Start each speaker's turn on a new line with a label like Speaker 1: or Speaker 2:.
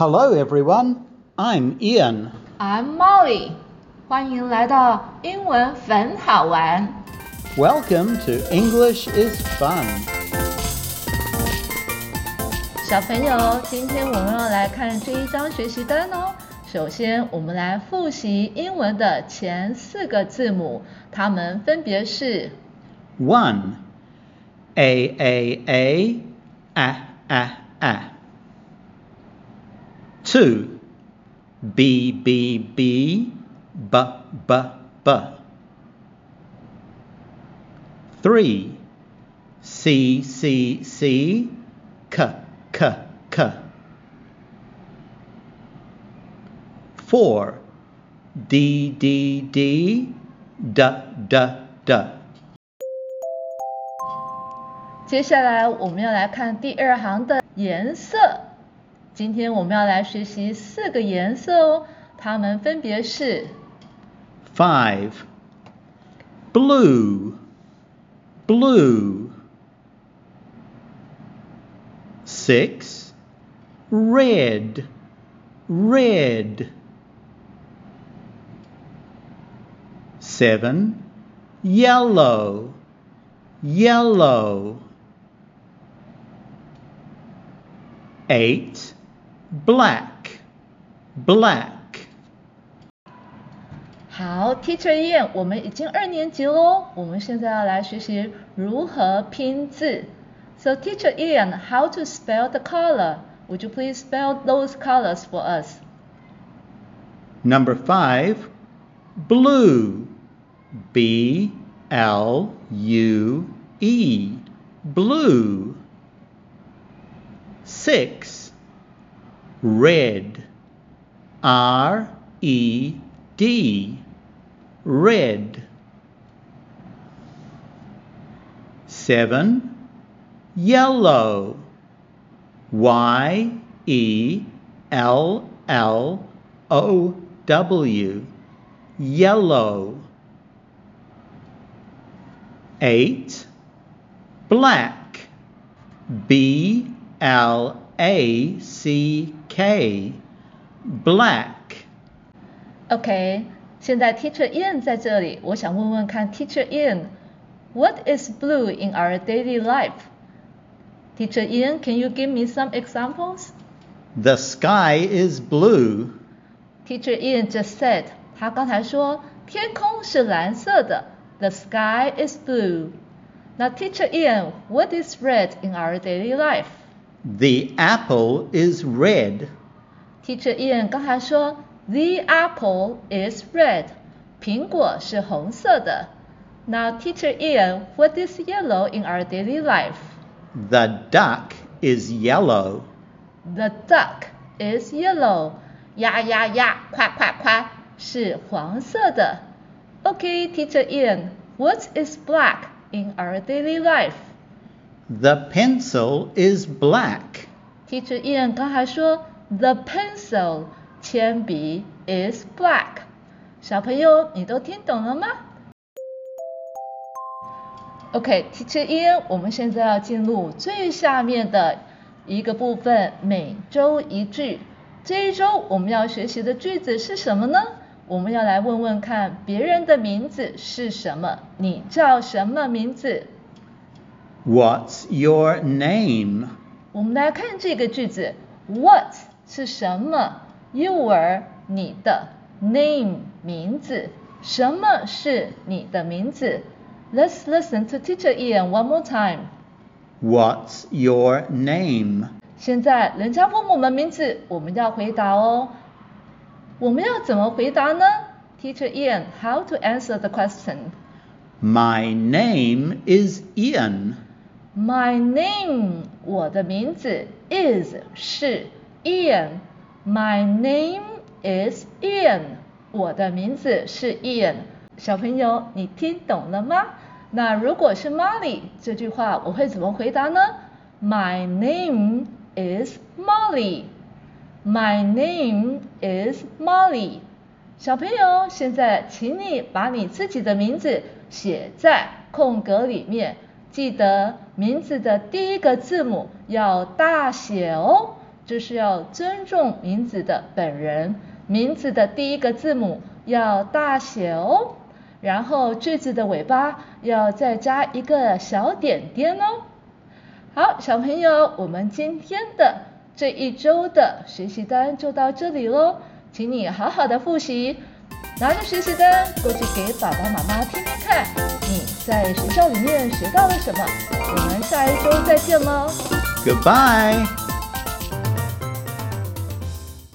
Speaker 1: Hello, everyone. I'm Ian.
Speaker 2: I'm Molly，欢迎来到英文很好玩。
Speaker 1: Welcome to English is Fun.
Speaker 2: 小朋友，今天我们要来看这一张学习单哦。首先，我们来复习英文的前四个字母，它们分别是
Speaker 1: 1. A, A, A, A, A, A. 2. B, B, B, B, B, B. 3. C, C, C, K, K, K. 4. D, D, D, D, D, D.
Speaker 2: 接下来我们要来看第二行的颜色。 今天我们要来学习四个颜色哦，它们分别是
Speaker 1: ：five Blue, blue，six Red, red，seven Yellow, yellow，eight Black, black.
Speaker 2: 好，Teacher Ian，我们已经二年级喽，我们现在要来学习如何拼字。So Teacher Ian, how to spell the color? Would you please spell those colors for us?
Speaker 1: Number five, blue. B L U E. Blue. Six, red. R E D. Red. Seven, yellow. Y E L L O W. Yellow. 8. Black. B L A C K. Black.
Speaker 2: OK，现在 Teacher Ian 在这里，我想问问看 Teacher Ian，What is blue in our daily life? Teacher Ian, can you give me some examples?
Speaker 1: The sky is blue.
Speaker 2: Teacher Ian just said，他刚才说天空是蓝色的，The sky is blue。那 Teacher Ian，What is red in our daily life?
Speaker 1: The apple is red.
Speaker 2: Teacher Ian 刚才说 The apple is red，苹果是红色的。那 Teacher Ian，What is yellow in our daily life?
Speaker 1: The duck is yellow.
Speaker 2: The duck is yellow，呀呀呀，快快快，是黄色的。OK，Teacher Ian，What is black in our daily life?
Speaker 1: The pencil is black.
Speaker 2: Teacher Ian 刚才说 The pencil 铅笔 is black，小朋友你都听懂了吗？OK，Teacher Ian，我们现在要进入最下面的一个部分，每周一句。这一周我们要学习的句子是什么呢？我们要来问问看别人的名字是什么？你叫什么名字？
Speaker 1: What's your name?
Speaker 2: 我们来看这个句子，What 是什么？Your 你的 name 名字，什么是你的名字？Let's listen to Teacher Ian one more time.
Speaker 1: What's your name?
Speaker 2: 现在人家问我们名字，我们要回答哦。我们要怎么回答呢？Teacher Ian, how to answer the question?
Speaker 1: My name is Ian.
Speaker 2: My name，我的名字 is 是 Ian。My name is Ian，我的名字是 Ian。小朋友，你听懂了吗？那如果是 Molly 这句话，我会怎么回答呢？My name is Molly。My name is Molly。小朋友，现在请你把你自己的名字写在空格里面，记得名字的第一个字母要大写哦。就是要尊重名字的本人，名字的第一个字母要大写哦，然后句子的尾巴要再加一个小点点哦。好，小朋友，我们今天的这一周的学习单就到这里喽，请你好好的复习，拿着学习单过去给爸爸妈妈听听看，在学校里面学到了什么？我们下一周再见喽。
Speaker 1: Goodbye.